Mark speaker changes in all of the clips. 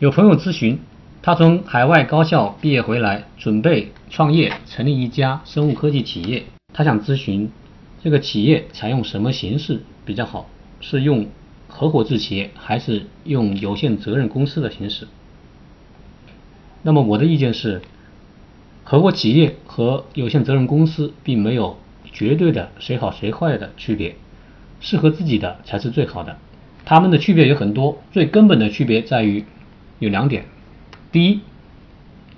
Speaker 1: 有朋友咨询，他从海外高校毕业回来，准备创业，成立一家生物科技企业。他想咨询，这个企业采用什么形式比较好？是用合伙制企业，还是用有限责任公司的形式？那么我的意见是，合伙企业和有限责任公司并没有绝对的谁好谁坏的区别，适合自己的才是最好的。它们的区别有很多，最根本的区别在于。有两点，第一，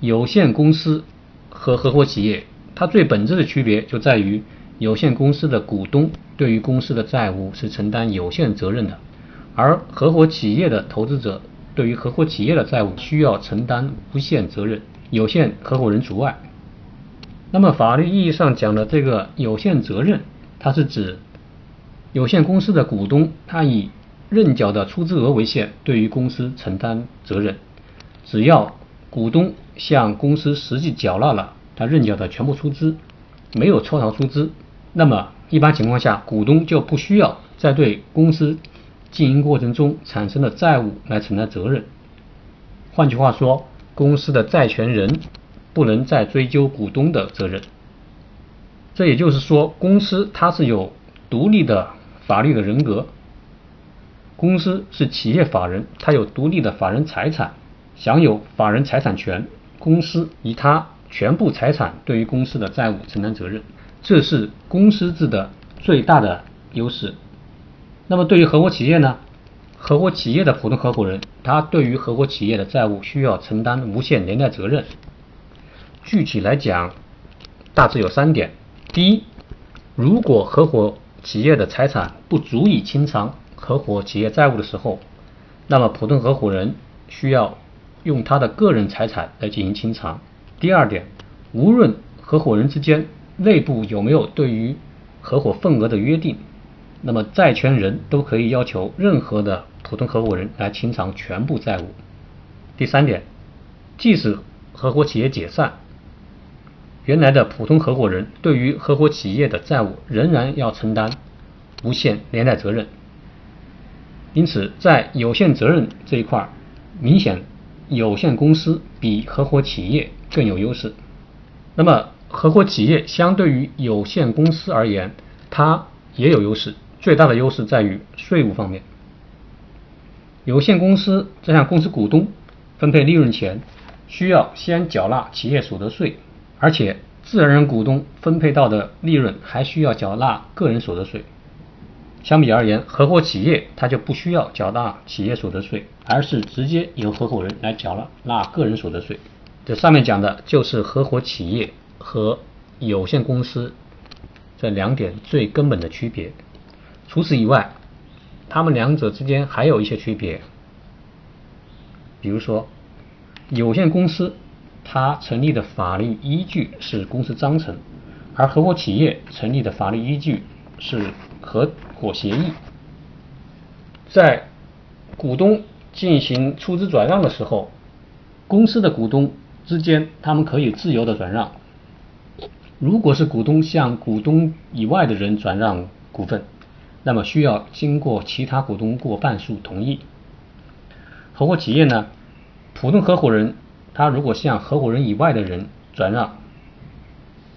Speaker 1: 有限公司和合伙企业，它最本质的区别就在于，有限公司的股东对于公司的债务是承担有限责任的，而合伙企业的投资者对于合伙企业的债务需要承担无限责任，有限合伙人除外。那么法律意义上讲的这个有限责任，它是指有限公司的股东他以认缴的出资额为限，对于公司承担责任。只要股东向公司实际缴纳了他认缴的全部出资，没有抽逃出资，那么一般情况下，股东就不需要再对公司经营过程中产生的债务来承担责任。换句话说，公司的债权人不能再追究股东的责任。这也就是说，公司它是有独立的法律的人格。公司是企业法人，它有独立的法人财产，享有法人财产权。公司以它全部财产对于公司的债务承担责任，这是公司制的最大的优势。那么对于合伙企业呢？合伙企业的普通合伙人，他对于合伙企业的债务需要承担无限连带责任。具体来讲，大致有三点：第一，如果合伙企业的财产不足以清偿。合伙企业债务的时候，那么普通合伙人需要用他的个人财产来进行清偿。第二点，无论合伙人之间内部有没有对于合伙份额的约定，那么债权人都可以要求任何的普通合伙人来清偿全部债务。第三点，即使合伙企业解散，原来的普通合伙人对于合伙企业的债务仍然要承担无限连带责任。因此，在有限责任这一块，明显有限公司比合伙企业更有优势。那么，合伙企业相对于有限公司而言，它也有优势。最大的优势在于税务方面。有限公司在向公司股东分配利润前，需要先缴纳企业所得税，而且自然人股东分配到的利润还需要缴纳个人所得税。相比而言，合伙企业它就不需要缴纳企业所得税，而是直接由合伙人来缴纳个人所得税。这上面讲的就是合伙企业和有限公司这两点最根本的区别。除此以外，他们两者之间还有一些区别。比如说，有限公司它成立的法律依据是公司章程，而合伙企业成立的法律依据是合。伙协议，在股东进行出资转让的时候，公司的股东之间他们可以自由的转让。如果是股东向股东以外的人转让股份，那么需要经过其他股东过半数同意。合伙企业呢，普通合伙人他如果向合伙人以外的人转让，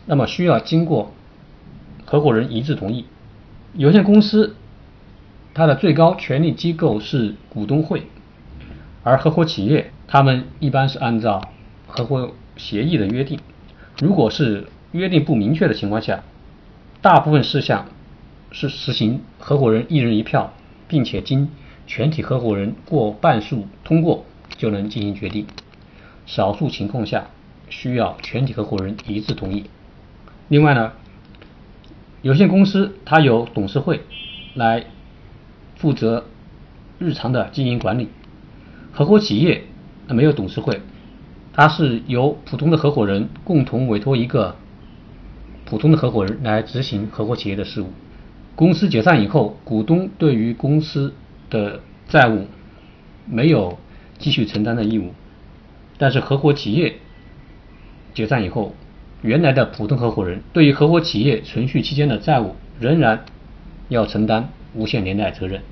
Speaker 1: 那么需要经过合伙人一致同意。有限公司，它的最高权力机构是股东会，而合伙企业，他们一般是按照合伙协议的约定。如果是约定不明确的情况下，大部分事项是实行合伙人一人一票，并且经全体合伙人过半数通过就能进行决定。少数情况下需要全体合伙人一致同意。另外呢？有限公司它有董事会来负责日常的经营管理，合伙企业它没有董事会，它是由普通的合伙人共同委托一个普通的合伙人来执行合伙企业的事务。公司解散以后，股东对于公司的债务没有继续承担的义务，但是合伙企业解散以后。原来的普通合伙人对于合伙企业存续期间的债务，仍然要承担无限连带责任。